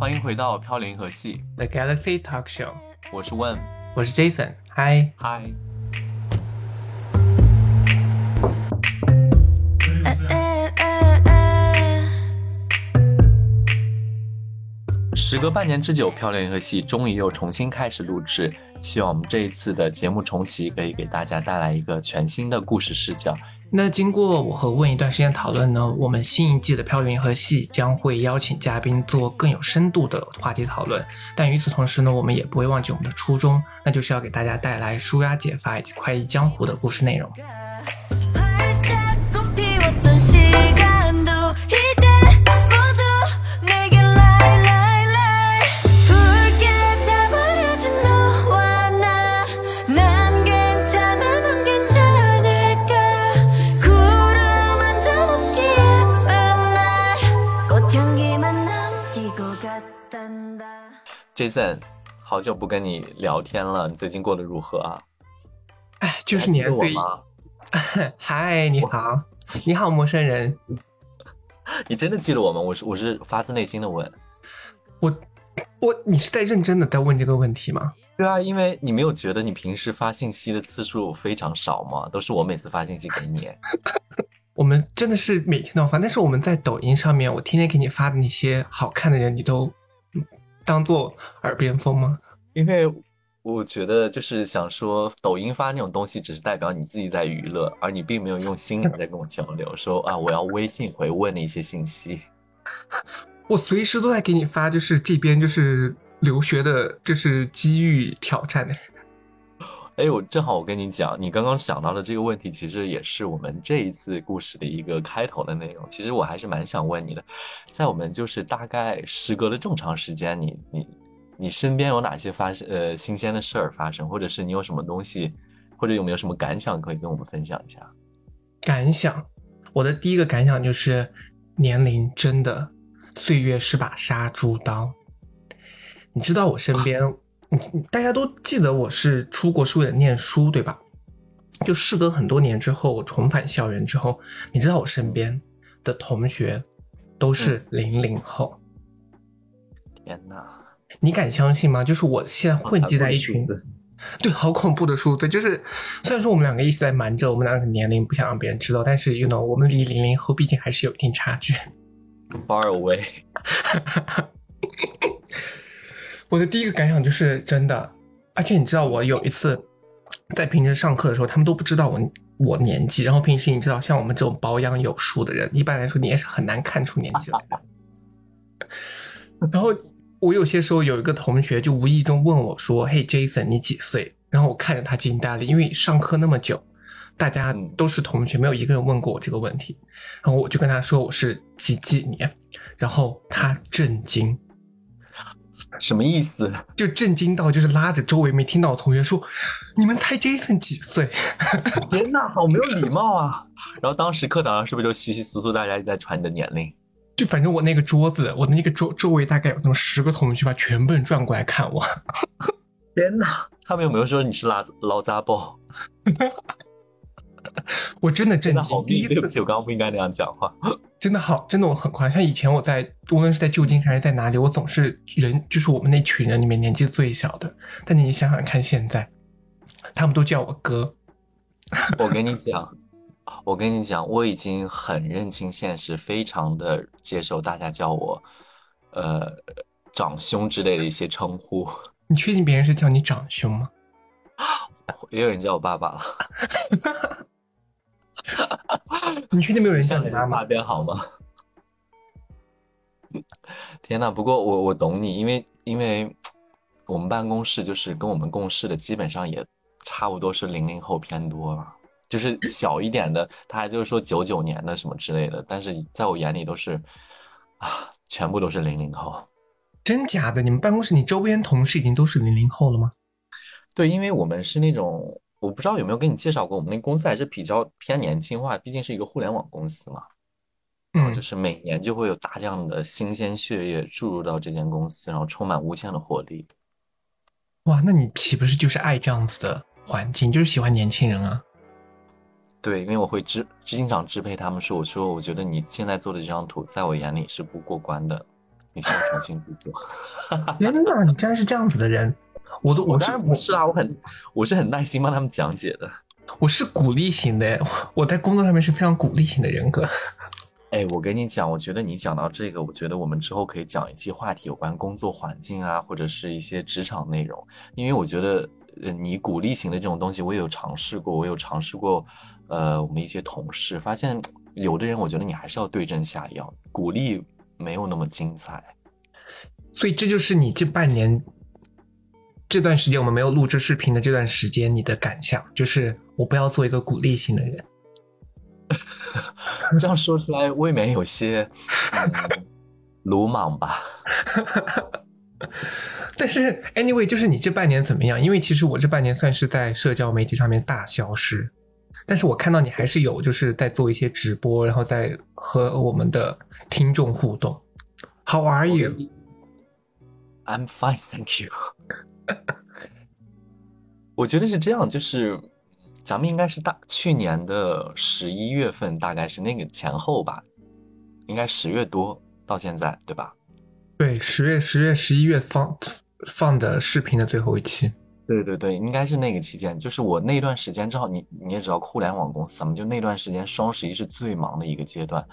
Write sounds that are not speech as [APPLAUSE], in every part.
欢迎回到飘零河系，The Galaxy Talk Show，我是问，我是 Jason，嗨，嗨。时隔半年之久，飘零银河系终于又重新开始录制。希望我们这一次的节目重启可以给大家带来一个全新的故事视角。那经过我和问一段时间讨论呢，我们新一季的《飘零河系》将会邀请嘉宾做更有深度的话题讨论。但与此同时呢，我们也不会忘记我们的初衷，那就是要给大家带来舒压解乏以及快意江湖的故事内容。Jason，好久不跟你聊天了，你最近过得如何啊？哎，就是你对，吗？[LAUGHS] 嗨，你好，你好，陌生人，[LAUGHS] 你真的记得我吗？我是我是发自内心的问。我我，你是在认真的在问这个问题吗？对啊，因为你没有觉得你平时发信息的次数非常少吗？都是我每次发信息给你。[LAUGHS] 我们真的是每天都发，但是我们在抖音上面，我天天给你发的那些好看的人，你都嗯当做耳边风吗？因为我觉得就是想说，抖音发那种东西只是代表你自己在娱乐，而你并没有用心在跟我交流，说啊我要微信回问的一些信息。[LAUGHS] 我随时都在给你发，就是这边就是留学的，就是机遇挑战的。哎，我正好我跟你讲，你刚刚想到的这个问题，其实也是我们这一次故事的一个开头的内容。其实我还是蛮想问你的，在我们就是大概时隔了这么长时间，你你你身边有哪些发生呃新鲜的事儿发生，或者是你有什么东西，或者有没有什么感想可以跟我们分享一下？感想，我的第一个感想就是，年龄真的，岁月是把杀猪刀。你知道我身边，大家都记得我是出国是为了念书，对吧？就事隔很多年之后，我重返校园之后，你知道我身边的同学都是零零后，天哪，你敢相信吗？就是我现在混迹在一群对，好恐怖的数字。就是虽然说我们两个一直在瞒着我们两个年龄，不想让别人知道，但是 you know，我们离零零后毕竟还是有一定差距。far away。[LAUGHS] 我的第一个感想就是真的，而且你知道，我有一次在平时上课的时候，他们都不知道我我年纪，然后平时你知道，像我们这种保养有术的人，一般来说你也是很难看出年纪来的。[LAUGHS] 然后我有些时候有一个同学就无意中问我说：“嘿，Jason，你几岁？”然后我看着他惊呆了，因为上课那么久，大家嗯都是同学，没有一个人问过我这个问题。然后我就跟他说我是几几年，然后他震惊。什么意思？[LAUGHS] 就震惊到，就是拉着周围没听到的同学说：“你们猜 Jason 几岁 [LAUGHS] 天哪，好没有礼貌啊！然后当时课堂上是不是就稀稀疏疏大家一直在传你的年龄？？”就反正我那个桌子，我的那个周周围大概有那么十个同学吧，全部人转过来看我。[LAUGHS] 天哪，他们有没有说你是拉老杂包？我真的震真的好惊，第，一次对不起，我刚刚不应该那样讲话。真的好，真的我很夸张。像以前我在无论是在旧金山还是在哪里，我总是人就是我们那群人里面年纪最小的。但你想想看，现在他们都叫我哥，我跟你讲，我跟你讲，我已经很认清现实，非常的接受大家叫我呃长兄之类的一些称呼，你确定别人是叫你长兄吗？[GASPS] 也有人叫我爸爸了。[LAUGHS] 你确定没有人叫你擦你妈妈？边好吗？天呐，不过我我懂你，因为因为我们办公室就是跟我们共事的，基本上也差不多是零零后偏多了，就是小一点的，他还就是说九九年的什么之类的，但是在我眼里都是啊，全部都是零零后。真假的？你们办公室你周边同事已经都是零零后了吗？对，因为我们是那种，我不知道有没有跟你介绍过，我们那公司还是比较偏年轻化，毕竟是一个互联网公司嘛。然后嗯就，是每年就会有大量的新鲜血液注入到这间公司，然后充满无限的活力。哇，那你岂不是就是爱这样子的环境，就是喜欢年轻人啊？对，因为我会支经常支配他们说，我说我觉得你现在做的这张图，在我眼里是不过关的，你需要重新制作。[LAUGHS] 天哪，你竟然是这样子的人！我都我当然不是啊，我很我是很耐心帮他们讲解的。[LAUGHS] 我是鼓励型的，我在工作上面是非常鼓励型的人格。哎，我跟你讲，我觉得你讲到这个，我觉得我们之后可以讲一期话题，有关工作环境啊，或者是一些职场内容。因为我觉得，呃，你鼓励型的这种东西，我也有尝试过，我有尝试过，呃，我们一些同事发现，有的人我觉得你还是要对症下药，鼓励没有那么精彩。所以这就是你这半年这段时间我们没有录制视频的这段时间，你的感想就是我不要做一个鼓励型的人。[LAUGHS] 这样说出来未免有些、嗯、鲁莽吧？[LAUGHS] 但是 anyway，就是你这半年怎么样？因为其实我这半年算是在社交媒体上面大消失，但是我看到你还是有就是在做一些直播，然后在和我们的听众互动。How are you？I'm fine, thank you。[LAUGHS] 我觉得是这样，就是咱们应该是大去年的十一月份，大概是那个前后吧，应该十月多到现在，对吧？对，十月、十月、十一月放放的视频的最后一期。对对对，应该是那个期间，就是我那段时间正好你你也知道，互联网公司嘛，就那段时间双十一是最忙的一个阶段，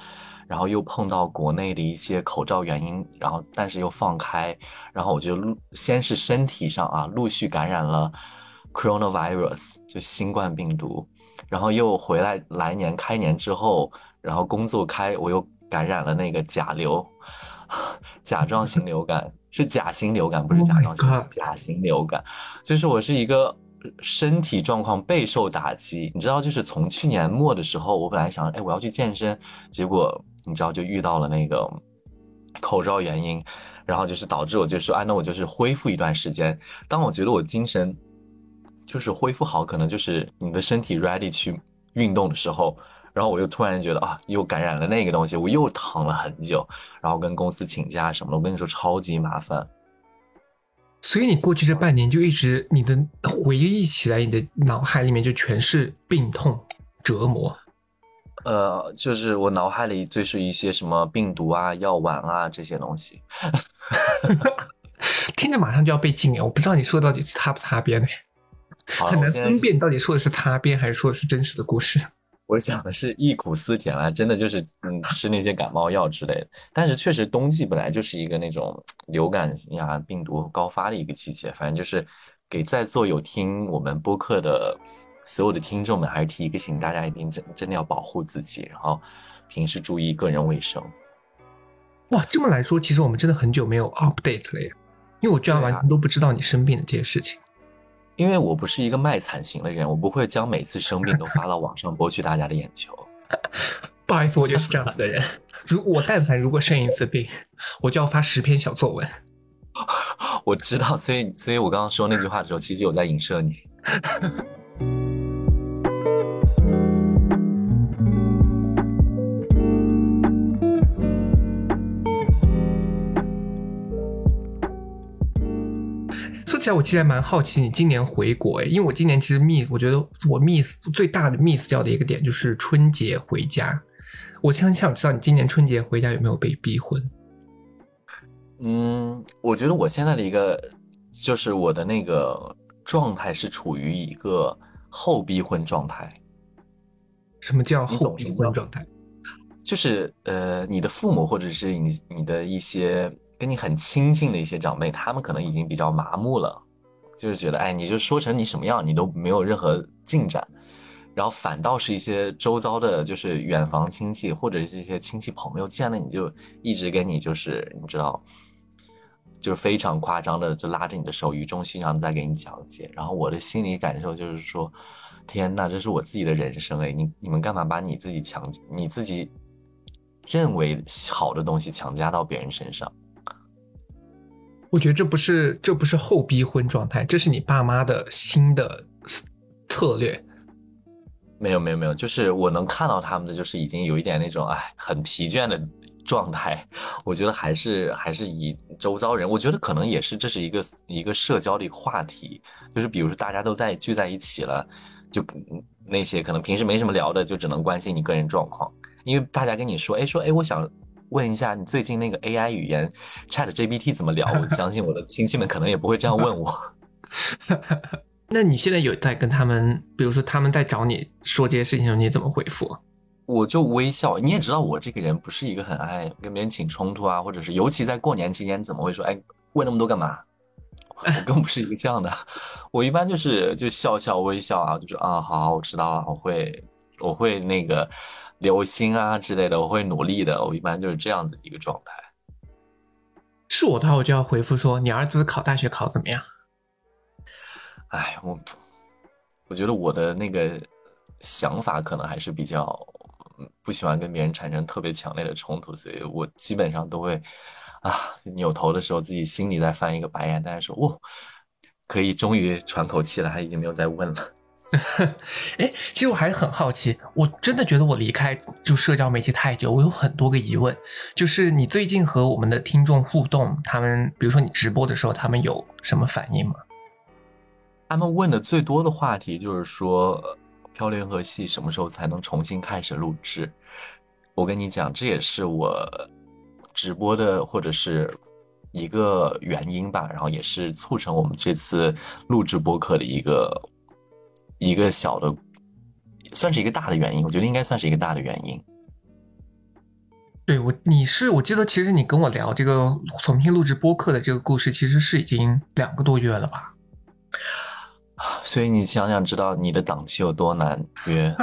然后又碰到国内的一些口罩原因，然后但是又放开，然后我就陆先是身体上啊陆续感染了 coronavirus 就新冠病毒，然后又回来来年开年之后，然后工作开我又感染了那个甲流，[LAUGHS] 甲状腺流感是甲型流感，不是 Oh 甲状型 God 甲型流感，就是我是一个身体状况备受打击。你知道，就是从去年末的时候，我本来想，哎，我要去健身，结果你知道就遇到了那个口罩原因，然后就是导致我就说，哎，那我就是恢复一段时间。当我觉得我精神就是恢复好，可能就是你的身体 ready 去运动的时候，然后我又突然觉得啊，又感染了那个东西，我又躺了很久，然后跟公司请假什么的，我跟你说超级麻烦。所以你过去这半年就一直你的回忆起来，你的脑海里面就全是病痛折磨。呃，就是我脑海里就是一些什么病毒啊、药丸啊这些东西。[LAUGHS] 听着马上就要被禁言！我不知道你说的到底是擦不擦边呢，很难分辨到底说的是擦边还是说的是真实的故事。[LAUGHS] 我想的是忆苦思甜啊，真的就是嗯吃那些感冒药之类的。但是确实冬季本来就是一个那种流感呀、病毒高发的一个季节，反正就是给在座有听我们播客的所有的听众们，还是提一个醒，大家一定真真的要保护自己，然后平时注意个人卫生。哇，这么来说，其实我们真的很久没有 update 了耶，因为我居然完全都不知道你生病的这些事情。因为我不是一个卖惨型的人，我不会将每次生病都发到网上博取大家的眼球。不好意思，我就是这样子的人。如我但凡如果生一次病，我就要发十篇小作文。[LAUGHS] 我知道，所以所以我刚刚说那句话的时候，其实有在影射你。说起来，我其实还蛮好奇你今年回国诶，因为我今年其实 miss，我觉得我 miss 最大的 miss 掉的一个点就是春节回家。我很想知道你今年春节回家有没有被逼婚？嗯，我觉得我现在的一个就是我的那个状态是处于一个后逼婚状态，什么叫后逼婚状态？就是呃，你的父母或者是你你的一些跟你很亲近的一些长辈，他们可能已经比较麻木了，就是觉得哎，你就说成你什么样，你都没有任何进展，然后反倒是一些周遭的，就是远房亲戚或者是一些亲戚朋友见了你就一直跟你就是你知道，就是非常夸张的就拉着你的手，语重心长的在给你讲解，然后我的心理感受就是说，天呐，这是我自己的人生哎，你你们干嘛把你自己强你自己认为好的东西强加到别人身上？我觉得这不是这不是后逼婚状态，这是你爸妈的新的策略。没有没有没有，就是我能看到他们的，就是已经有一点那种哎很疲倦的状态。我觉得还是还是以周遭人，我觉得可能也是这是一个一个社交的一个话题，就是比如说大家都在聚在一起了，就那些可能平时没什么聊的，就只能关心你个人状况，因为大家跟你说，哎说哎我想问一下你最近那个 AI 语言 Chat GPT 怎么聊？[LAUGHS] 我相信我的亲戚们可能也不会这样问我。[LAUGHS] 那你现在有在跟他们，比如说他们在找你说这些事情的时候，你怎么回复？我就微笑。你也知道我这个人不是一个很爱跟别人起冲突啊，或者是尤其在过年期间，怎么会说哎问那么多干嘛？[LAUGHS] 我更不是一个这样的，我一般就是就笑笑微笑啊，就说啊好，我知道了，我会我会那个留心啊之类的，我会努力的。我一般就是这样子一个状态。是我的话，我就要回复说你儿子考大学考怎么样？哎，我我觉得我的那个想法可能还是比较不喜欢跟别人产生特别强烈的冲突，所以我基本上都会啊扭头的时候自己心里在翻一个白眼，但是说哦，可以终于喘口气了，他已经没有再问了。[LAUGHS] 哎，其实我还是很好奇，我真的觉得我离开就社交媒体太久，我有很多个疑问。就是你最近和我们的听众互动，他们比如说你直播的时候，他们有什么反应吗？他们问的最多的话题就是说，漂流银河系什么时候才能重新开始录制？我跟你讲，这也是我直播的或者是一个原因吧，然后也是促成我们这次录制播客的一个一个小的，算是一个大的原因。我觉得应该算是一个大的原因。对我，你是我记得，其实你跟我聊这个重新录制播客的这个故事，其实是已经两个多月了吧？[SIGHS] 所以你想想，知道你的档期有多难约？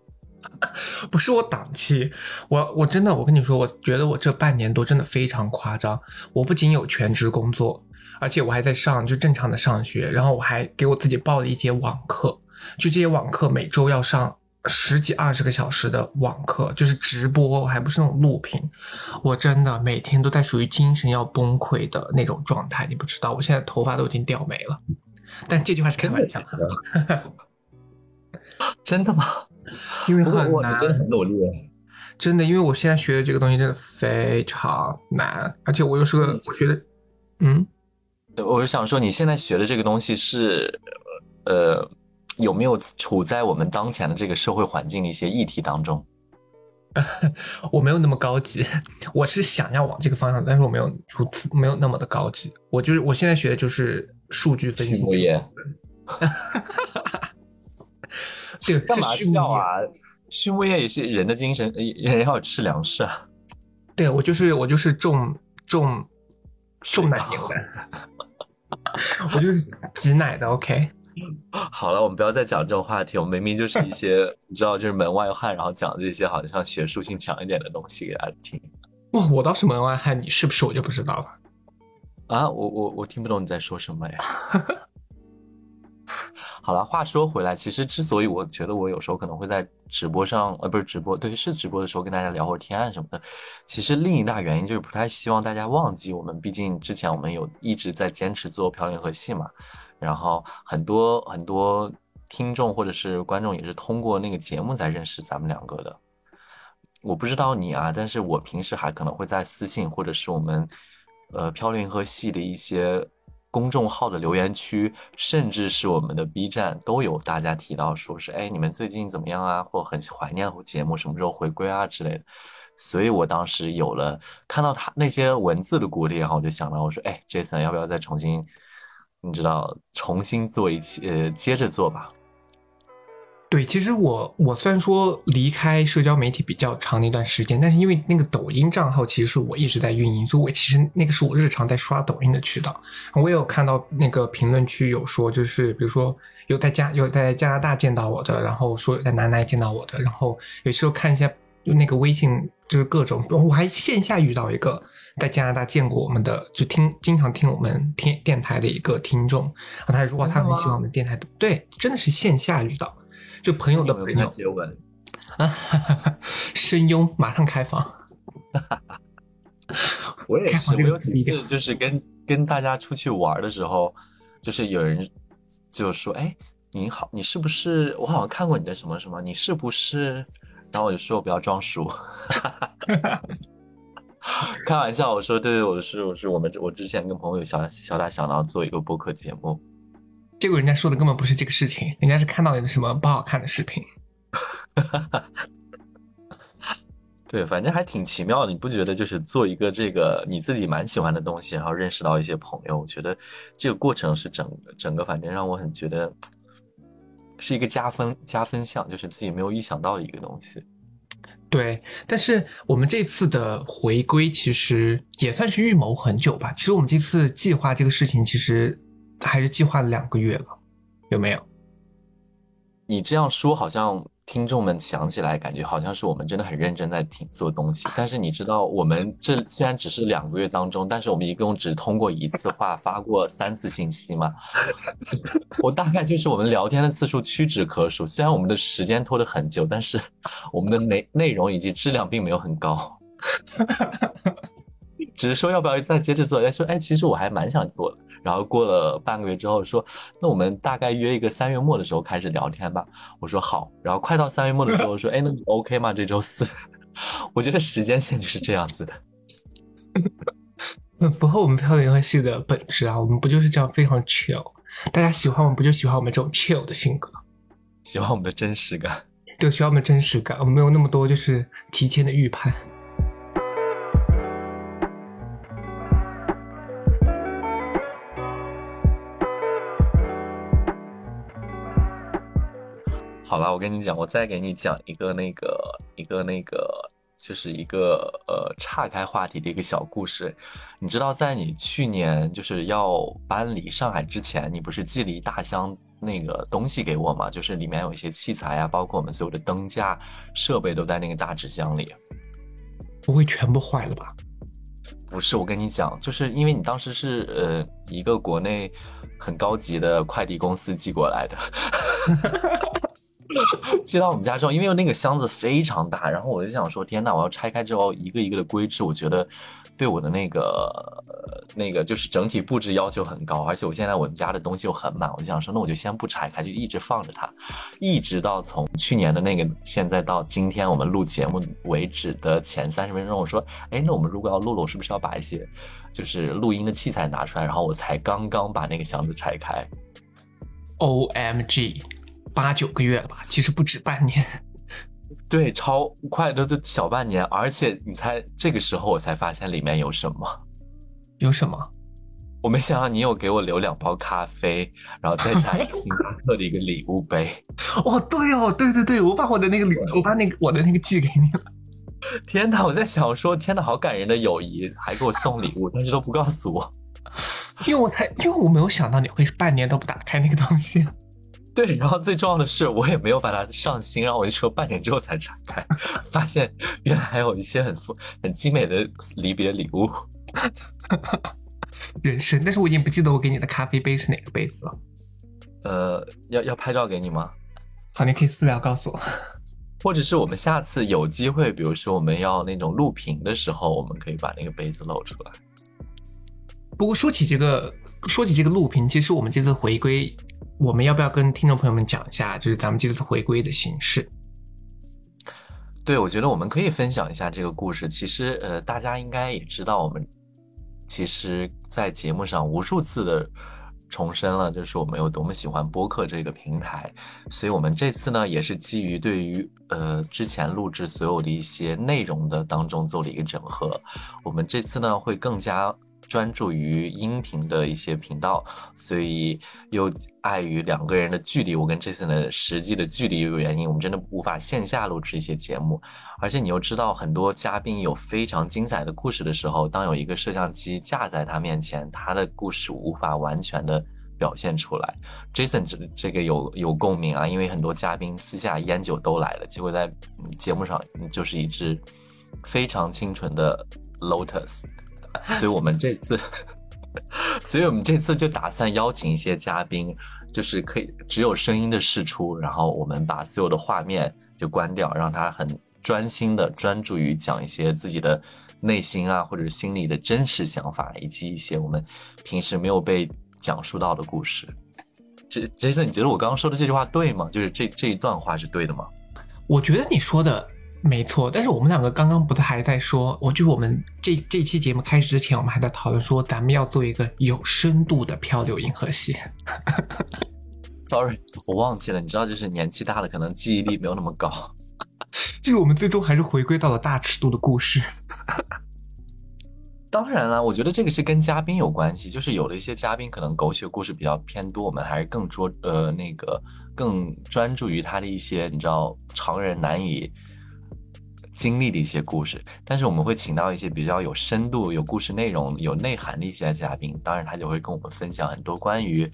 [LAUGHS] 不是我档期，我我真的，我跟你说，我觉得我这半年多真的非常夸张。我不仅有全职工作，而且我还在上就正常的上学，然后我还给我自己报了一节网课，就这些网课每周要上十几二十个小时的网课，就是直播，还不是那种录屏。我真的每天都在属于精神要崩溃的那种状态，你不知道，我现在头发都已经掉没了。但这句话是开玩笑的，[LAUGHS] 真的吗？因为很难。我真的很努力。真的，因为我现在学的这个东西真的非常难，而且我又是个我学的，嗯，我是想说，你现在学的这个东西是，呃，有没有处在我们当前的这个社会环境的一些议题当中？[LAUGHS] 我没有那么高级，我是想要往这个方向，但是我没有出没有那么的高级。我就是我现在学的就是数据分析畜牧业，[LAUGHS] 对，干嘛？笑啊？畜牧业也是人的精神，呃人要吃粮食啊。对我就是我就是种种种奶牛的，[LAUGHS] 我就是挤奶的。OK，[LAUGHS] 好了，我们不要再讲这种话题。我们明明就是一些 [LAUGHS] 你知道，就是门外汉，然后讲这些好像学术性强一点的东西给大家听哇，我倒是门外汉，你是不是我就不知道了。啊。我我我听不懂你在说什么呀。[LAUGHS] 好了，话说回来，其实之所以我觉得我有时候可能会在直播上，呃，不是直播，对，是直播的时候跟大家聊会儿天啊什么的，其实另一大原因就是不太希望大家忘记我们，毕竟之前我们有一直在坚持做漂流银河系嘛，然后很多很多听众或者是观众也是通过那个节目才认识咱们两个的。我不知道你啊，但是我平时还可能会在私信或者是我们呃漂流银河系的一些公众号的留言区，甚至是我们的 B 站都有大家提到说是哎你们最近怎么样啊，或很怀念节目什么时候回归啊之类的。所以我当时有了看到他那些文字的鼓励，然后我就想到我说哎 Jason 要不要再重新，你知道重新做一期呃接着做吧。对，其实我我虽然说离开社交媒体比较长的一段时间，但是因为那个抖音账号其实是我一直在运营，所以我其实那个是我日常在刷抖音的渠道。我也有看到那个评论区有说，就是比如说有在加有在加拿大见到我的，然后说有在南南见到我的，然后有时候看一下就那个微信就是各种，我还线下遇到一个在加拿大见过我们的，就听经常听我们听电台的一个听众，然后他就说哇，他很喜欢我们电台的，对，真的是线下遇到。就朋友的朋友有没有跟他接吻？啊，[LAUGHS] 声优马上开房，[LAUGHS] 我也是，我有几次就是跟跟大家出去玩的时候，就是有人就说：“哎，你好，你是不是？我好像看过你的什么什么，你是不是？”然后我就说：“我不要装熟。[LAUGHS] ”开玩笑，我说：“对对，我是我是我们我之前跟朋友小小打小闹做一个播客节目，结果人家说的根本不是这个事情，人家是看到你的什么不好看的视频。[LAUGHS] 对，反正还挺奇妙的，你不觉得？就是做一个这个你自己蛮喜欢的东西，然后认识到一些朋友，我觉得这个过程是整整个，反正让我很觉得是一个加分加分项，就是自己没有预想到的一个东西。对，但是我们这次的回归其实也算是预谋很久吧。其实我们这次计划这个事情，其实还是计划了两个月了，有没有？你这样说，好像听众们想起来，感觉好像是我们真的很认真在听做东西。但是你知道，我们这虽然只是两个月当中，但是我们一共只通过一次话发过三次信息嘛？我大概就是我们聊天的次数屈指可数。虽然我们的时间拖得很久，但是我们的内内容以及质量并没有很高。只是说要不要再接着做？再说，哎，其实我还蛮想做的。然后过了半个月之后说，那我们大概约一个三月末的时候开始聊天吧。我说好。然后快到三月末的时候说，哎，那你 OK 吗？这周四？[LAUGHS] 我觉得时间线就是这样子的，很符合我们漂流银河系的本质啊。我们不就是这样非常 chill？大家喜欢我们，不就喜欢我们这种 chill 的性格？喜欢我们的真实感。对，喜欢我们真实感。我们没有那么多就是提前的预判。好了，我跟你讲，我再给你讲一个那个一个那个，就是一个呃岔开话题的一个小故事。你知道，在你去年就是要搬离上海之前，你不是寄了一大箱那个东西给我吗？就是里面有一些器材啊，包括我们所有的灯架设备都在那个大纸箱里。不会全部坏了吧？不是，我跟你讲，就是因为你当时是呃一个国内很高级的快递公司寄过来的。[LAUGHS] [LAUGHS] 寄到我们家之后，因为那个箱子非常大，然后我就想说，天呐，我要拆开之后一个一个的规制，我觉得对我的那个那个就是整体布置要求很高，而且我现在我们家的东西又很满，我就想说，那我就先不拆开，就一直放着它，一直到从去年的那个现在到今天我们录节目为止的前三十分钟，我说，哎，那我们如果要录了，我是不是要把一些就是录音的器材拿出来？然后我才刚刚把那个箱子拆开。O M G，八九个月了吧？其实不止半年。[LAUGHS] 对，超快的的小半年，而且你猜这个时候我才发现里面有什么？有什么？我没想到你有给我留两包咖啡，然后再加一个星巴克的一个礼物杯。[LAUGHS] 哦，对哦，对对对，我把我的那个礼，我把那个我的那个寄给你了。天哪！我在想说，天哪，好感人的友谊，还给我送礼物，但是都不告诉我。因为我才，因为我没有想到你会半年都不打开那个东西。对，然后最重要的是，我也没有把它上新，然后我就说半年之后才拆开，发现原来还有一些很富很精美的离别礼物。人生，但是我已经不记得我给你的咖啡杯是哪个杯子了。呃，要要拍照给你吗？好，你可以私聊告诉我。[LAUGHS] 或者是我们下次有机会，比如说我们要那种录屏的时候，我们可以把那个杯子露出来。不过说起这个，说起这个录屏，其实我们这次回归，我们要不要跟听众朋友们讲一下，就是咱们这次回归的形式？对，我觉得我们可以分享一下这个故事。其实，呃，大家应该也知道，我们其实，在节目上无数次的重申了，就是我们有多么喜欢播客这个平台。所以，我们这次呢，也是基于对于呃之前录制所有的一些内容的当中做了一个整合。我们这次呢，会更加。专注于音频的一些频道，所以又碍于两个人的距离，我跟 Jason 的实际的距离有原因，我们真的无法线下录制一些节目。而且你又知道，很多嘉宾有非常精彩的故事的时候，当有一个摄像机架在他面前，他的故事无法完全的表现出来。Jason 这这个有有共鸣啊，因为很多嘉宾私下烟酒都来了，结果在节目上就是一只非常清纯的 Lotus。所以我们这次，所以我们这次就打算邀请一些嘉宾，就是可以只有声音的释出，然后我们把所有的画面就关掉，让他很专心的专注于讲一些自己的内心啊，或者心里的真实想法，以及一些我们平时没有被讲述到的故事。这杰森，你觉得我刚刚说的这句话对吗？就是这这一段话是对的吗？我觉得你说的。没错，但是我们两个刚刚不是还在说，我就是我们这这期节目开始之前，我们还在讨论说，咱们要做一个有深度的漂流银河系。Sorry，我忘记了，你知道，就是年纪大了，可能记忆力没有那么高。就是我们最终还是回归到了大尺度的故事。当然了，我觉得这个是跟嘉宾有关系，就是有的一些嘉宾可能狗血故事比较偏多，我们还是更着呃那个更专注于他的一些你知道常人难以经历的一些故事。但是我们会请到一些比较有深度、有故事内容、有内涵的一些嘉宾，当然他就会跟我们分享很多关于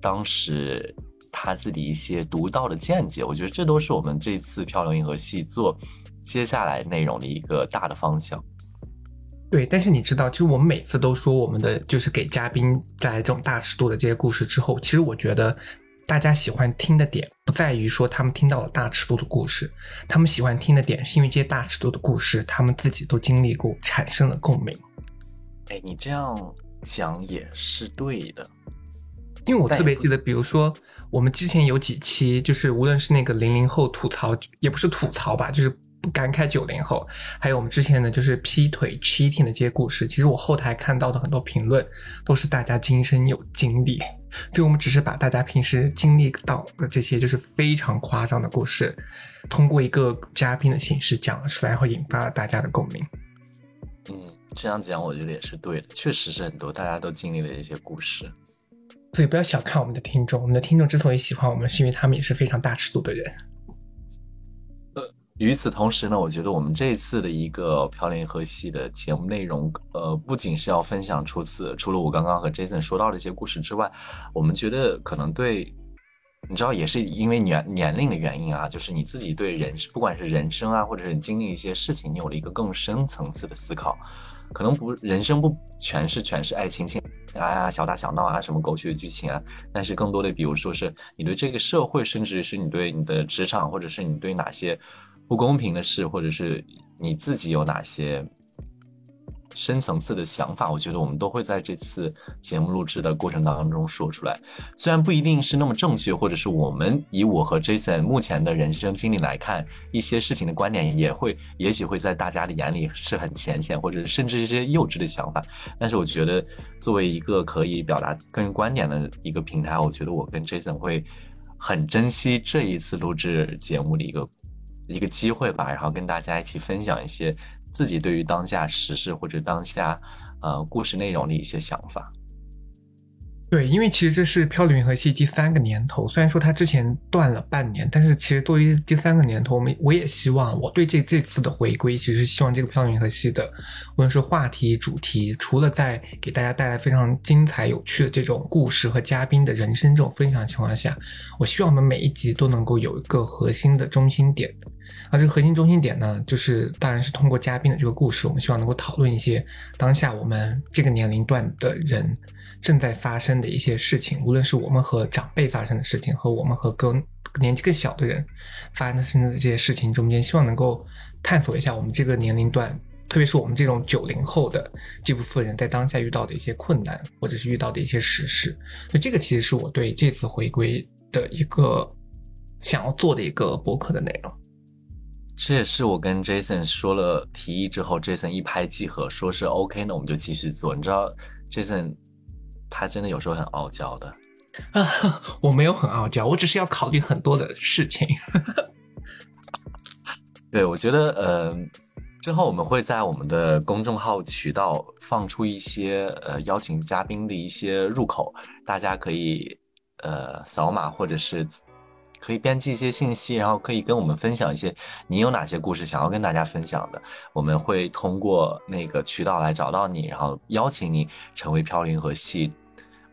当时他自己一些独到的见解。我觉得这都是我们这次漂流银河系做接下来内容的一个大的方向。对，但是你知道，其实我们每次都说我们的就是给嘉宾带来这种大尺度的这些故事之后，其实我觉得大家喜欢听的点不在于说他们听到了大尺度的故事，他们喜欢听的点是因为这些大尺度的故事他们自己都经历过，产生了共鸣。哎，你这样讲也是对的。因为我特别记得，比如说我们之前有几期，就是无论是那个零零后吐槽，也不是吐槽吧，就是不感慨九零后，还有我们之前的就是劈腿 cheating 的这些故事，其实我后台看到的很多评论都是大家今生有经历，所以我们只是把大家平时经历到的这些就是非常夸张的故事，通过一个嘉宾的形式讲了出来，然后引发了大家的共鸣。嗯，这样讲我觉得也是对的，确实是很多大家都经历了一些故事。所以不要小看我们的听众，我们的听众之所以喜欢我们，是因为他们也是非常大尺度的人。与此同时呢，我觉得我们这次的一个漂流银河系的节目内容，呃，不仅是要分享出次除了我刚刚和 Jason 说到的一些故事之外，我们觉得可能对，你知道，也是因为年年龄的原因啊，就是你自己对人生，不管是人生啊，或者是你经历一些事情，你有了一个更深层次的思考，可能不人生不全是全是爱情情啊、小打小闹啊、什么狗血剧情啊，但是更多的，比如说是你对这个社会，甚至是你对你的职场，或者是你对哪些不公平的事，或者是你自己有哪些深层次的想法，我觉得我们都会在这次节目录制的过程当中说出来。虽然不一定是那么正确，或者是我们以我和 Jason 目前的人生经历来看，一些事情的观点也会，也许会在大家的眼里是很浅显，或者甚至是一些幼稚的想法。但是我觉得，作为一个可以表达个人观点的一个平台，我觉得我跟 Jason 会很珍惜这一次录制节目的一个一个机会吧，然后跟大家一起分享一些自己对于当下时事或者当下呃故事内容的一些想法。对，因为其实这是《漂流银河系》第三个年头，虽然说它之前断了半年，但是其实作为第三个年头，我们我也希望我对这这次的回归，其实是希望这个《漂流银河系》的，无论是话题、主题，除了在给大家带来非常精彩、有趣的这种故事和嘉宾的人生这种分享情况下，我希望我们每一集都能够有一个核心的中心点。而这个核心中心点呢，就是当然是通过嘉宾的这个故事，我们希望能够讨论一些当下我们这个年龄段的人正在发生的一些事情，无论是我们和长辈发生的事情，和我们和更年纪更小的人发生的这些事情中间，希望能够探索一下我们这个年龄段，特别是我们这种九零后的这部分人在当下遇到的一些困难，或者是遇到的一些实事。所以这个其实是我对这次回归的一个想要做的一个博客的内容。这也是我跟 Jason 说了提议之后，Jason 一拍即合，说是 OK，那我们就继续做。你知道，Jason 他真的有时候很傲娇的。啊，[LAUGHS] 我没有很傲娇，我只是要考虑很多的事情。[LAUGHS] 对，我觉得，呃，之后我们会在我们的公众号渠道放出一些呃邀请嘉宾的一些入口，大家可以呃扫码或者是可以编辑一些信息，然后可以跟我们分享一些你有哪些故事想要跟大家分享的，我们会通过那个渠道来找到你，然后邀请你成为飘零和系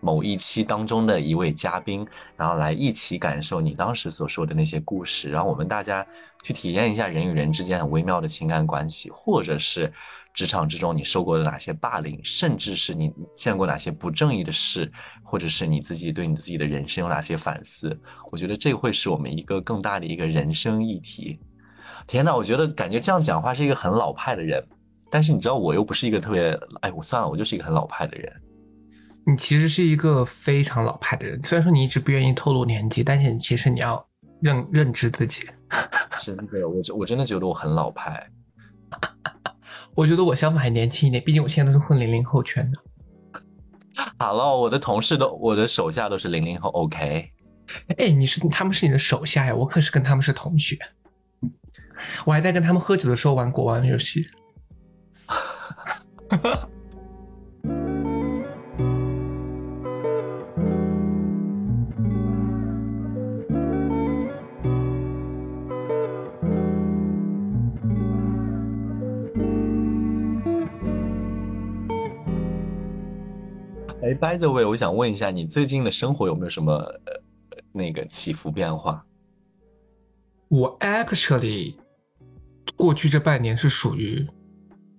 某一期当中的一位嘉宾，然后来一起感受你当时所说的那些故事，然后我们大家去体验一下人与人之间很微妙的情感关系，或者是职场之中你受过的哪些霸凌，甚至是你见过哪些不正义的事，或者是你自己对你自己的人生有哪些反思。我觉得这会是我们一个更大的一个人生议题。天呐，我觉得感觉这样讲话是一个很老派的人，但是你知道我又不是一个特别，哎，我算了，我就是一个很老派的人。你其实是一个非常老派的人，虽然说你一直不愿意透露年纪，但是你其实你要认认知自己。[LAUGHS] 真的，我我真的觉得我很老派。[LAUGHS] 我觉得我相反还年轻一点，毕竟我现在都是混零零后圈的。[LAUGHS] 好了，我的同事都，我的手下都是零零后，OK。哎，你是他们是你的手下呀，我可是跟他们是同学。我还在跟他们喝酒的时候玩国王游戏。哎，by the way，我想问一下，你最近的生活有没有什么呃那个起伏变化？我 actually 过去这半年是属于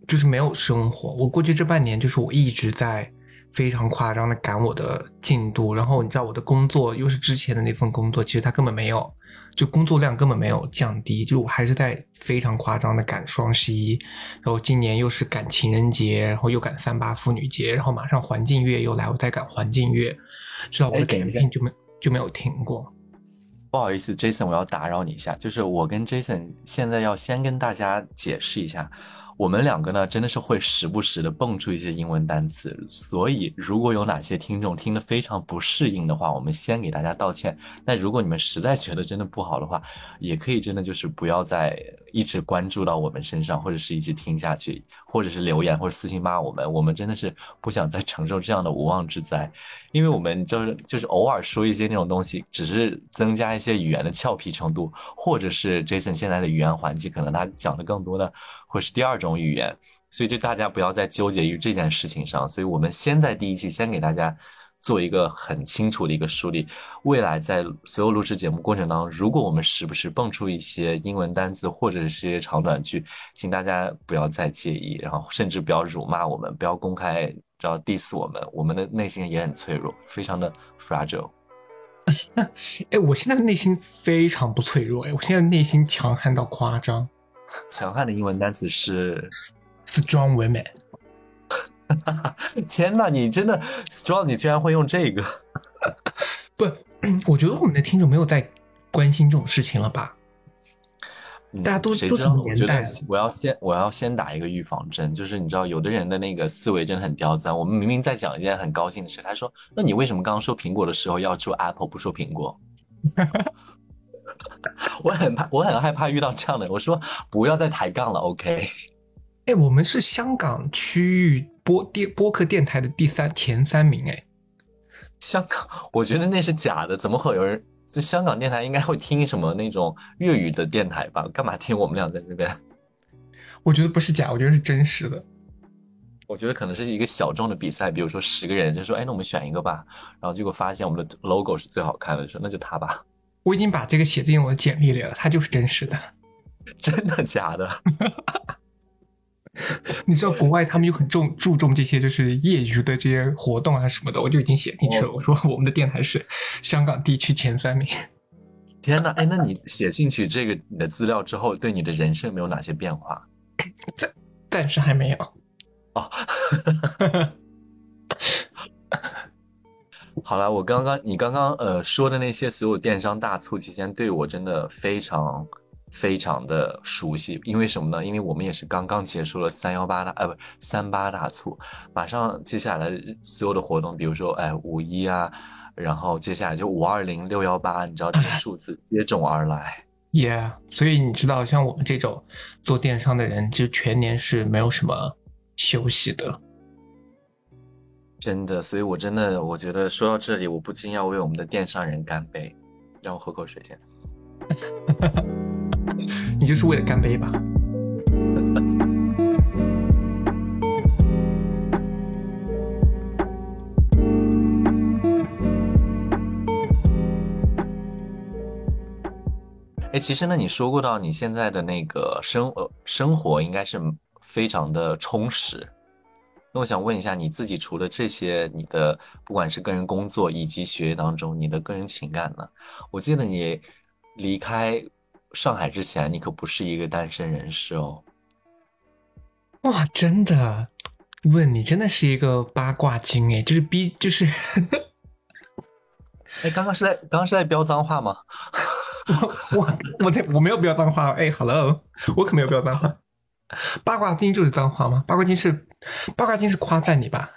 就是没有生活，我过去这半年就是我一直在非常夸张的赶我的进度，然后你知道我的工作又是之前的那份工作，其实它根本没有，就工作量根本没有降低，就我还是在非常夸张的赶双十一，然后今年又是赶情人节，然后又赶三八妇女节，然后马上环境月又来，我在赶环境月，知道我的哎等一下 campaign 就没就没有停过。不好意思，Jason，我要打扰你一下，就是我跟 Jason 现在要先跟大家解释一下，我们两个呢真的是会时不时的蹦出一些英文单词，所以如果有哪些听众听得非常不适应的话，我们先给大家道歉。但如果你们实在觉得真的不好的话，也可以真的就是不要再一直关注到我们身上，或者是一直听下去，或者是留言或者私信骂我们，我们真的是不想再承受这样的无妄之灾。因为我们就是就是偶尔说一些那种东西，只是增加一些语言的俏皮程度，或者是 Jason 现在的语言环境，可能他讲的更多的会是第二种语言，所以就大家不要再纠结于这件事情上。所以我们先在第一期先给大家做一个很清楚的一个梳理，未来在所有录制节目过程当中，如果我们时不时蹦出一些英文单词或者是一些长短句，请大家不要再介意，然后甚至不要辱骂我们，不要公开知道 diss 我们，我们的内心也很脆弱，非常的 fragile。[LAUGHS] 哎，我现在的内心非常不脆弱，哎，我现在内心强悍到夸张 [LAUGHS] 强悍的英文单词是，，strong women。[LAUGHS] 天呐，你真的 strong，你居然会用这个？不，[CLEARS THROAT] 我觉得我们的听众没有在关心这种事情了吧？嗯大家都都谁知道？我觉得我要先我要先打一个预防针，就是你知道，有的人的那个思维真的很刁钻。我们明明在讲一件很高兴的事，他说：“那你为什么刚刚说苹果的时候要说 Apple 不说苹果？” [LAUGHS] 我很怕，我很害怕遇到这样的人。我说不要再抬杠了，OK？哎，我们是香港区域播电播客电台的第三前三名，哎，香港，我觉得那是假的，怎么会有人？就香港电台应该会听什么那种粤语的电台吧？干嘛听我们俩在这边？[LAUGHS] 我觉得不是假，我觉得是真实的。我觉得可能是一个小众的比赛，比如说十个人就说，哎，那我们选一个吧。然后结果发现我们的 logo 是最好看的，说那就他吧。我已经把这个写进我的简历里了，他就是真实的。真的假的？[LAUGHS] [LAUGHS] 你知道国外他们又很重注重这些就是业余的这些活动啊什么的，我就已经写进去了。哦我说我们的电台是香港地区前三名。天呐，哎，那你写进去这个你的资料之后，对你的人生没有哪些变化？[COUGHS] 暂暂时还没有。哦，[LAUGHS] 好了，我刚刚你刚刚呃说的那些所有电商大促期间，对我真的非常非常的熟悉。因为什么呢？因为我们也是刚刚结束了三幺八大呃不三八大促，马上接下来所有的活动，比如说哎五一啊，然后接下来就五二零六幺八，你知道这些数字接踵而来。Yeah，所以你知道，像我们这种做电商的人，其实全年是没有什么休息的。真的，所以我真的，我觉得说到这里，我不禁要为我们的电商人干杯。让我喝口水先。[LAUGHS] 你就是为了干杯吧？哎，其实呢，你说过到你现在的那个生呃生活应该是非常的充实。那我想问一下，你自己除了这些，你的不管是个人工作以及学业当中，你的个人情感呢？我记得你离开上海之前，你可不是一个单身人士哦。哇，真的，问你真的是一个八卦精哎，就是逼，就是哎，刚刚是在刚刚是在飙脏话吗？[LAUGHS] 我我在我没有飙脏话，哎，hello，我可没有飙脏话。八卦精就是脏话吗？八卦精是八卦精是夸赞你吧？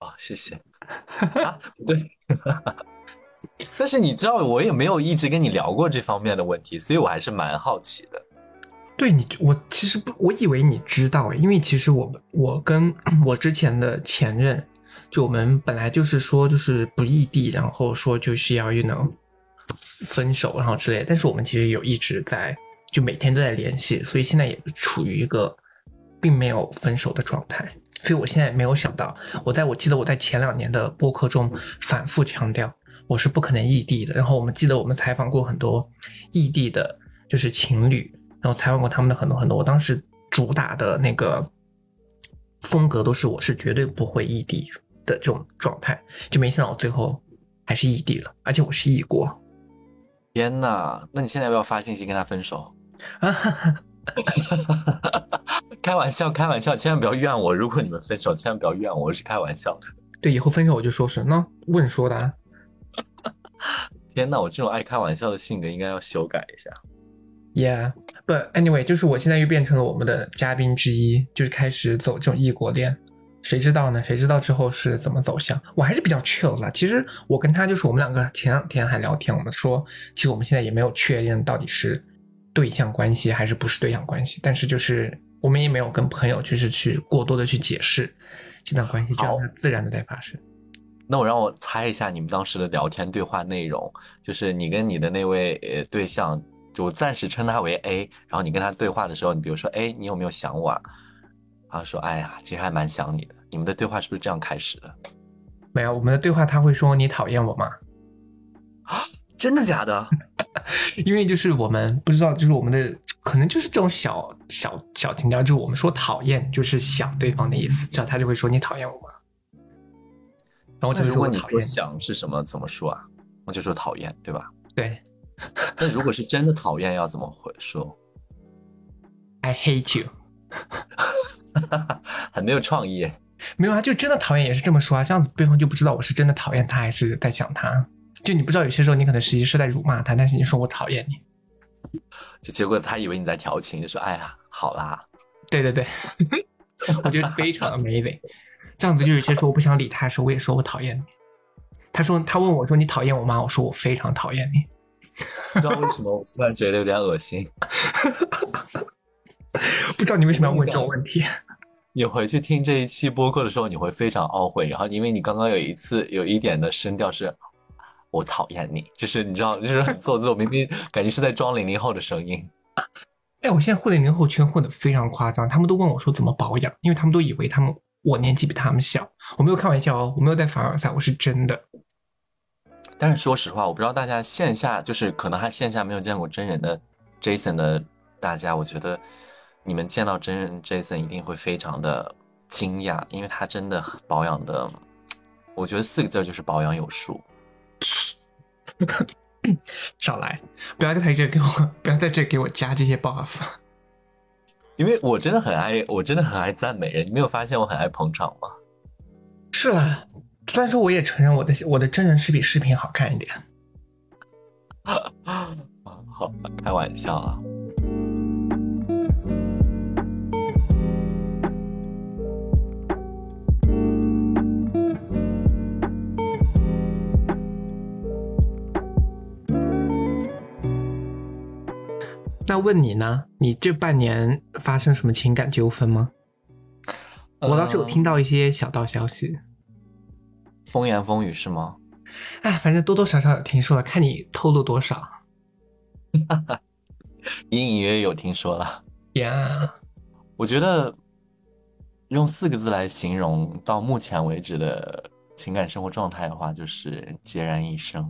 哦，谢谢。[LAUGHS] 啊，不对。但是你知道，我也没有一直跟你聊过这方面的问题，所以我还是蛮好奇的。对你，我其实不，我以为你知道，因为其实我们我跟 [CLEARS THROAT] 我之前的前任，就我们本来就是说就是不异地，然后说就是要又能分手，然后之类，但是我们其实有一直在，就每天都在联系，所以现在也处于一个并没有分手的状态。所以我现在没有想到，我在我记得我在前两年的播客中反复强调，我是不可能异地的。然后我们记得我们采访过很多异地的，就是情侣，然后采访过他们的很多很多。我当时主打的那个风格都是我是绝对不会异地的这种状态，就没想到我最后还是异地了，而且我是异国天呐，那你现在要不要发信息跟他分手？啊！哈哈开玩笑，开玩笑，千万不要怨我。如果你们分手，千万不要怨我，我是开玩笑的。对，以后分手我就说是那问说的、啊。[LAUGHS] 天呐，我这种爱开玩笑的性格应该要修改一下。Yeah, but anyway，就是我现在又变成了我们的嘉宾之一，就是开始走这种异国恋。谁知道呢？谁知道之后是怎么走向？我还是比较 chill 啦。其实我跟他就是我们两个前两天还聊天，我们说其实我们现在也没有确认到底是对象关系还是不是对象关系，但是就是我们也没有跟朋友就是去过多的去解释这段关系，就让它自然的在发生。那我让我猜一下你们当时的聊天对话内容，就是你跟你的那位呃对象，就我暂时称他为 A，然后你跟他对话的时候，你比如说，哎，你有没有想我啊？然后说，哎呀，其实还蛮想你的。你们的对话是不是这样开始的？没有，我们的对话他会说你讨厌我吗？啊真的假的？[LAUGHS] 因为就是我们不知道，就是我们的可能就是这种小小小情调，就是我们说讨厌就是想对方的意思，这样他就会说你讨厌我吗？然后我就那如果你说想是什么，怎么说啊？我就说讨厌，对吧？对 [LAUGHS] 那如果是真的讨厌，要怎么回说？，I hate you。[LAUGHS] 很没有创意。[LAUGHS] 没有啊，就真的讨厌也是这么说啊，这样子对方就不知道我是真的讨厌他还是在想他。就你不知道，有些时候你可能实际是在辱骂他，但是你说我讨厌你。就结果他以为你在调情，就说：“哎呀，好啦。对对对，我觉得非常 amazing。这样子就有些时候我不想理他的时候，我也说我讨厌你。他说他问我说你讨厌我吗？我说我非常讨厌你。”不知道为什么，我突然觉得有点恶心。不知道你为什么要问这种问题？你回去听这一期播客的时候，你会非常懊悔。然后，因为你刚刚有一次有一点的声调是“我讨厌你”，就是你知道，就是很做作，明明感觉是在装零零后的声音。哎，我现在混零零后圈混的非常夸张，他们都问我说怎么保养，因为他们都以为他们我年纪比他们小。我没有开玩笑哦，我没有在凡尔赛，我是真的。但是说实话，我不知道大家线下就是可能还线下没有见过真人的 Jason 的大家，我觉得你们见到真人 Jason 一定会非常的惊讶，因为他真的保养的，我觉得四个字就是保养有术。[LAUGHS] 少来，不要在这给我，不要在这给我加这些 buff。因为我真的很爱，我真的很爱赞美人，你没有发现我很爱捧场吗？是啦，虽然说我也承认我的我的真人是比视频好看一点。啊，[LAUGHS] 好，开玩笑啊。那问你呢？你这半年发生什么情感纠纷吗？我倒是有听到一些小道消息，风言风语是吗？哎，反正多多少少有听说了，看你透露多少 [LAUGHS] 隐隐约约有听说了。呀。我觉得用四个字来形容到目前为止的情感生活状态的话，就是孑然一身。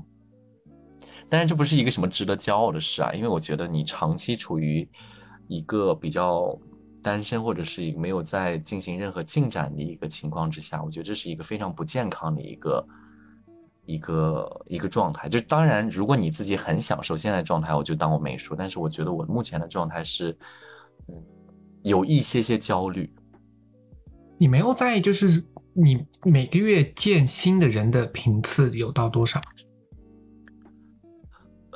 但是这不是一个什么值得骄傲的事啊，因为我觉得你长期处于一个比较单身或者是没有在进行任何进展的一个情况之下，我觉得这是一个非常不健康的一个一个一个状态。就当然，如果你自己很享受现在状态，我就当我没说。但是我觉得我目前的状态是，嗯，有一些些焦虑。你没有在意就是你每个月见新的人的频次有到多少？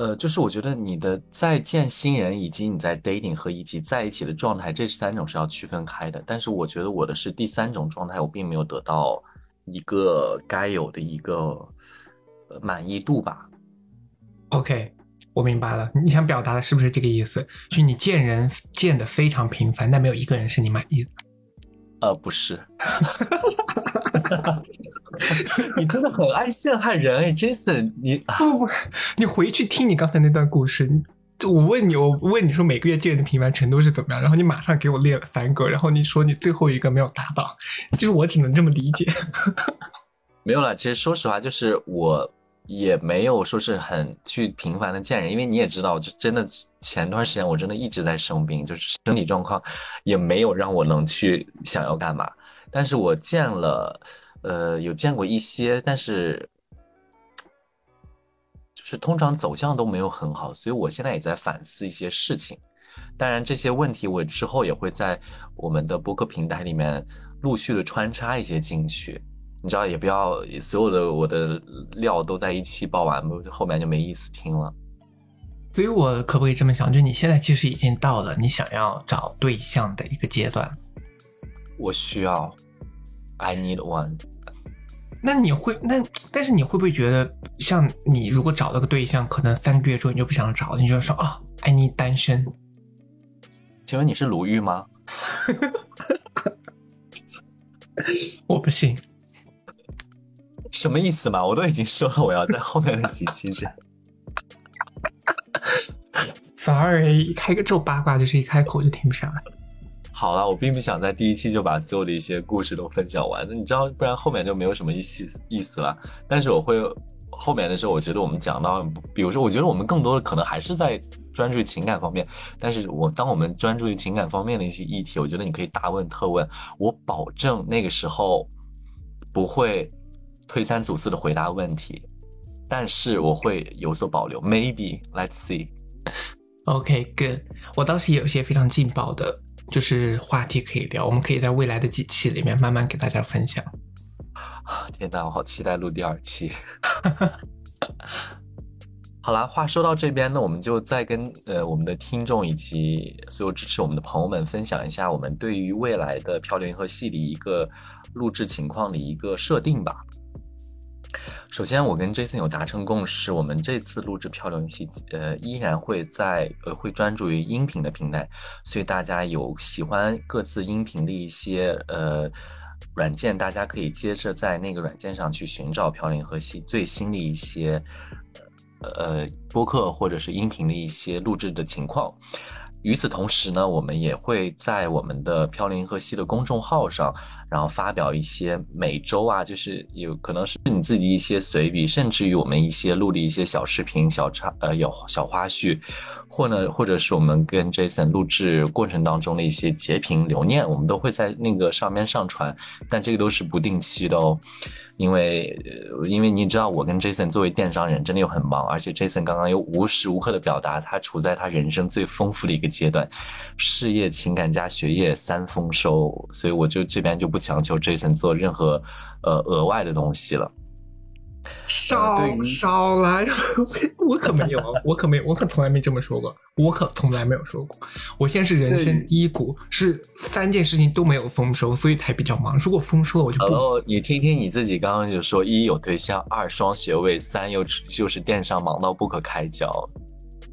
呃，就是我觉得你的在见新人，以及你在 dating 和以及在一起的状态，这三种是要区分开的。但是我觉得我的是第三种状态，我并没有得到一个该有的一个呃满意度吧。OK，我明白了，你想表达的是不是这个意思？就是你见人见的非常频繁，但没有一个人是你满意的。呃，不是，[LAUGHS] [LAUGHS] 你真的很爱陷害人哎，Jason，你啊，不不，你回去听你刚才那段故事。就我问你，我问你说每个月见人的频繁程度是怎么样，然后你马上给我列了三个，然后你说你最后一个没有达到，就是我只能这么理解。[LAUGHS] 没有了。其实说实话，就是我也没有说是很去频繁的见人，因为你也知道，就真的前段时间我真的一直在生病，就是身体状况也没有让我能去想要干嘛。但是我见了，呃，有见过一些，但是就是通常走向都没有很好，所以我现在也在反思一些事情。当然，这些问题我之后也会在我们的播客平台里面陆续的穿插一些进去。你知道，也不要所有的我的料都在一期爆完，不后面就没意思听了。所以我可不可以这么想？就你现在其实已经到了你想要找对象的一个阶段，我需要，I need one。那你会那但是你会不会觉得，像你如果找了个对象，可能三个月之后你就不想找了，你就说啊，I need 单身。请问你是鲁豫吗？[LAUGHS] 我不信。什么意思嘛？我都已经说了，我要在后面的几期讲。[LAUGHS] Sorry，开个这种八卦就是一开口就停不下来。好了，我并不想在第一期就把所有的一些故事都分享完，那你知道，不然后面就没有什么意思意思了。但是我会后面的时候，我觉得我们讲到，比如说，我觉得我们更多的可能还是在专注于情感方面。但是我当我们专注于情感方面的一些议题，我觉得你可以大问特问，我保证那个时候不会推三阻四的回答问题，但是我会有所保留。Maybe let's see。OK，good、我倒是也有一些非常劲爆的，就是话题可以聊，我们可以在未来的几期里面慢慢给大家分享。[LAUGHS] 天呐，我好期待录第二期。[LAUGHS] 好啦，话说到这边呢，我们就再跟呃我们的听众以及所有支持我们的朋友们分享一下我们对于未来的《漂流银河系》的一个录制情况的一个设定吧。首先，我跟 Jason 有达成共识，我们这次录制《漂流银河系》呃依然会在呃会专注于音频的平台，所以大家有喜欢各自音频的一些呃软件，大家可以接着在那个软件上去寻找《飘零银河系》最新的一些呃播客或者是音频的一些录制的情况。与此同时呢，我们也会在我们的《飘零银河系》的公众号上，然后发表一些每周啊，就是有可能是你自己一些随笔，甚至于我们一些录的一些小视频、小插呃有小花絮，或呢，或者是我们跟 Jason 录制过程当中的一些截屏留念，我们都会在那个上面上传，但这个都是不定期的哦。因为，呃因为你知道，我跟 Jason 作为电商人，真的又很忙，而且 Jason 刚刚又无时无刻的表达他处在他人生最丰富的一个阶段，事业、情感加学业三丰收，所以我就这边就不强求 Jason 做任何呃额外的东西了。少对少来，[LAUGHS] 我可没有，啊我可没有，我可从来没这么说过，我可从来没有说过。我现在是人生低谷，是三件事情都没有丰收，所以才比较忙。如果丰收了，我就不。Hello，你听听你自己刚刚就说，一有对象，二双学位，三又就是电商忙到不可开交。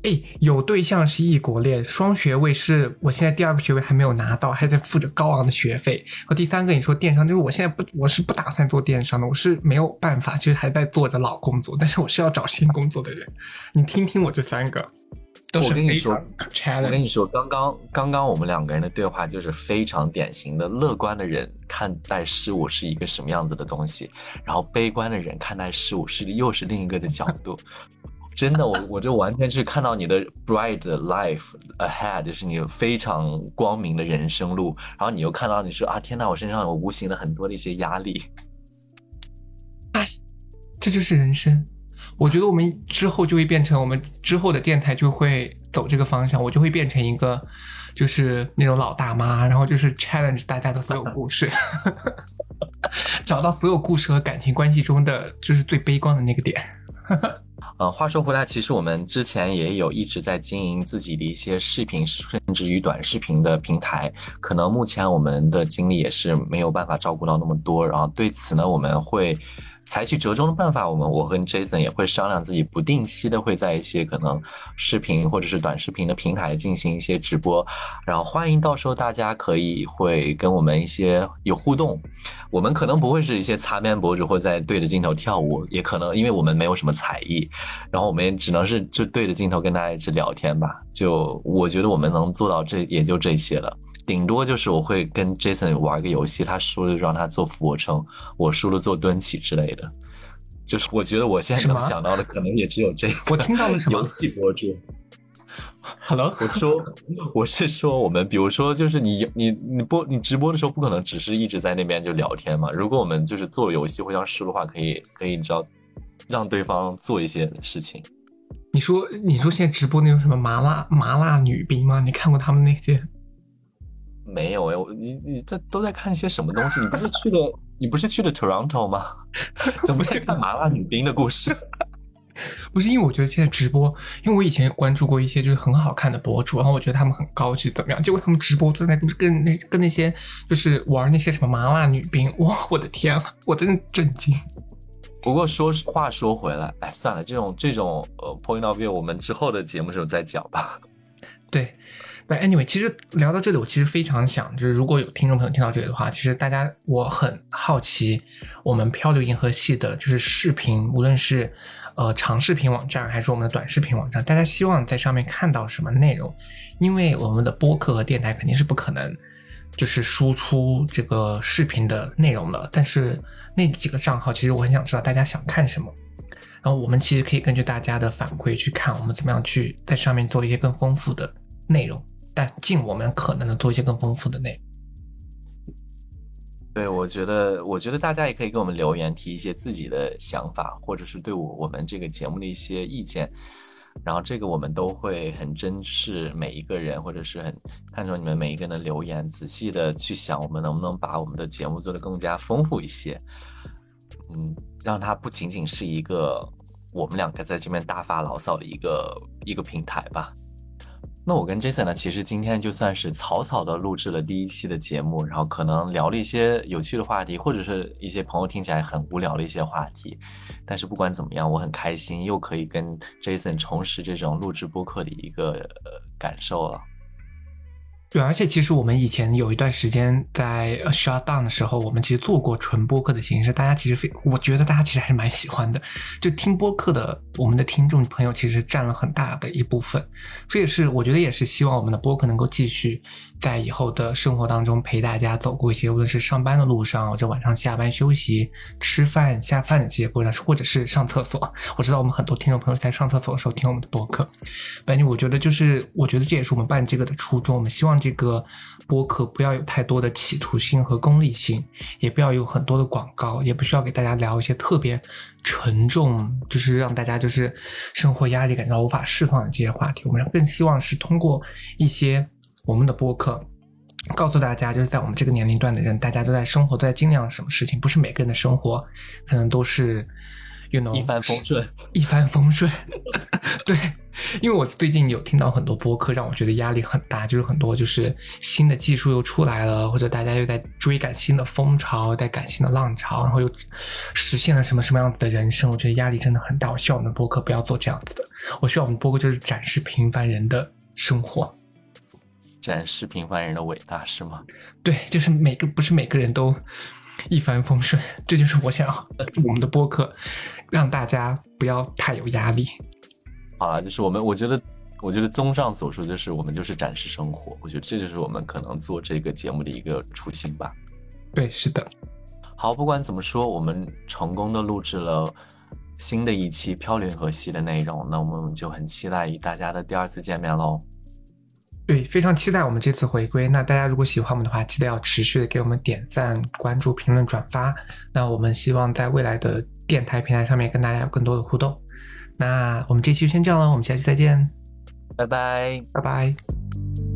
哎，有对象是异国恋，双学位是我现在第二个学位还没有拿到，还在付着高昂的学费。和第三个你说电商，就是我现在不，我是不打算做电商的，我是没有办法，就是还在做着老工作，但是我是要找新工作的人。你听听我这三个，都是我跟你说非常我跟你。说，刚刚刚刚我们两个人的对话就是非常典型的，乐观的人看待事物是一个什么样子的东西，然后悲观的人看待事物是又是另一个的角度。真的，我我就完全是看到你的 bright life ahead，就是你非常光明的人生路，然后你又看到你说啊，天呐，我身上有无形的很多的一些压力。这就是人生。我觉得我们之后就会变成，我们之后的电台就会走这个方向，我就会变成一个，就是那种老大妈，然后就是 challenge 大家的所有故事，[LAUGHS] 找到所有故事和感情关系中的就是最悲观的那个点。[LAUGHS] 呃，话说回来，其实我们之前也有一直在经营自己的一些视频，甚至于短视频的平台。可能目前我们的精力也是没有办法照顾到那么多，然后对此呢，我们会采取折中的办法，我们我跟 Jason 也会商量自己不定期的会在一些可能视频或者是短视频的平台进行一些直播，然后欢迎到时候大家可以会跟我们一些有互动。我们可能不会是一些擦边博主或在对着镜头跳舞，也可能因为我们没有什么才艺，然后我们也只能是就对着镜头跟大家一起聊天吧。就我觉得我们能做到这也就这些了。顶多就是我会跟 Jason 玩个游戏，他输了就让他做俯卧撑，我输了做蹲起之类的。就是我觉得我现在能想到的，可能也只有这个。我听到了什么游戏博主。？[LAUGHS] Hello，我说，我是说，我们比如说，就是你你你播你直播的时候，不可能只是一直在那边就聊天嘛。如果我们就是做游戏互相输的话，可以可以，你知道，让对方做一些事情。你说你说现在直播那种什么麻辣麻辣女兵吗？你看过他们那些？没有哎，我你你在都在看些什么东西？你不是去了你不是去了 Toronto 吗？[LAUGHS] 怎么在看麻辣女兵的故事？[LAUGHS] 不是因为我觉得现在直播，因为我以前也关注过一些就是很好看的博主，然后我觉得他们很高级怎么样？结果他们直播都在跟那跟那些就是玩那些什么麻辣女兵，哇，我的天啊，我真的震惊。不过说话说回来，哎，算了，这种这种呃 point of view，我们之后的节目时候再讲吧。对，但 anyway，其实聊到这里，我其实非常想，就是如果有听众朋友听到这里的话，其实大家我很好奇，我们漂流银河系的就是视频，无论是呃长视频网站还是我们的短视频网站，大家希望在上面看到什么内容？因为我们的播客和电台肯定是不可能就是输出这个视频的内容的，但是那几个账号，其实我很想知道大家想看什么。然后我们其实可以根据大家的反馈去看，我们怎么样去在上面做一些更丰富的内容，但尽我们可能的做一些更丰富的内容。对，我觉得，我觉得大家也可以给我们留言，提一些自己的想法，或者是对我我们这个节目的一些意见。然后这个我们都会很珍视每一个人，或者是很看重你们每一个人的留言，仔细的去想我们能不能把我们的节目做得更加丰富一些。嗯，让它不仅仅是一个我们两个在这边大发牢骚的一个一个平台吧。那我跟 Jason 呢，其实今天就算是草草的录制了第一期的节目，然后可能聊了一些有趣的话题，或者是一些朋友听起来很无聊的一些话题。但是不管怎么样，我很开心又可以跟 Jason 重拾这种录制播客的一个呃感受了。对，而且其实我们以前有一段时间在呃 shut down 的时候，我们其实做过纯播客的形式，大家其实非，我觉得大家其实还是蛮喜欢的。就听播客的我们的听众朋友，其实占了很大的一部分。这也是我觉得也是希望我们的播客能够继续在以后的生活当中陪大家走过一些，无论是上班的路上，或者晚上下班休息、吃饭、下饭的这些过程，或者是上厕所。我知道我们很多听众朋友在上厕所的时候听我们的播客。反正我觉得就是，我觉得这也是我们办这个的初衷。我们希望这个播客不要有太多的企图心和功利心，也不要有很多的广告，也不需要给大家聊一些特别沉重，就是让大家就是生活压力感到无法释放的这些话题。我们更希望是通过一些我们的播客。告诉大家，就是在我们这个年龄段的人，大家都在生活，都在经历什么事情，不是每个人的生活可能都是，you know，一帆风顺，一帆风顺。[LAUGHS] 对，因为我最近有听到很多播客，让我觉得压力很大，就是很多就是新的技术又出来了，或者大家又在追赶新的风潮，在赶新的浪潮，然后又实现了什么什么样子的人生，我觉得压力真的很大。我希望我们的播客不要做这样子的，我希望我们播客就是展示平凡人的生活。展示平凡人的伟大是吗？对，就是每个不是每个人都 [LAUGHS] 一帆风顺，这就是我想要我们的播客，让大家不要太有压力。好了，就是我们，我觉得，我觉得综上所述，就是我们就是展示生活，我觉得这就是我们可能做这个节目的一个初心吧。对，是的，好，不管怎么说，我们成功的录制了新的一期《飘零河系》的内容，那我们就很期待与大家的第二次见面喽。对，非常期待我们这次回归。那大家如果喜欢我们的话，记得要持续的给我们点赞、关注、评论、转发。那我们希望在未来的电台平台上面跟大家有更多的互动。那我们这期就先这样了，我们下期再见，拜拜。拜拜。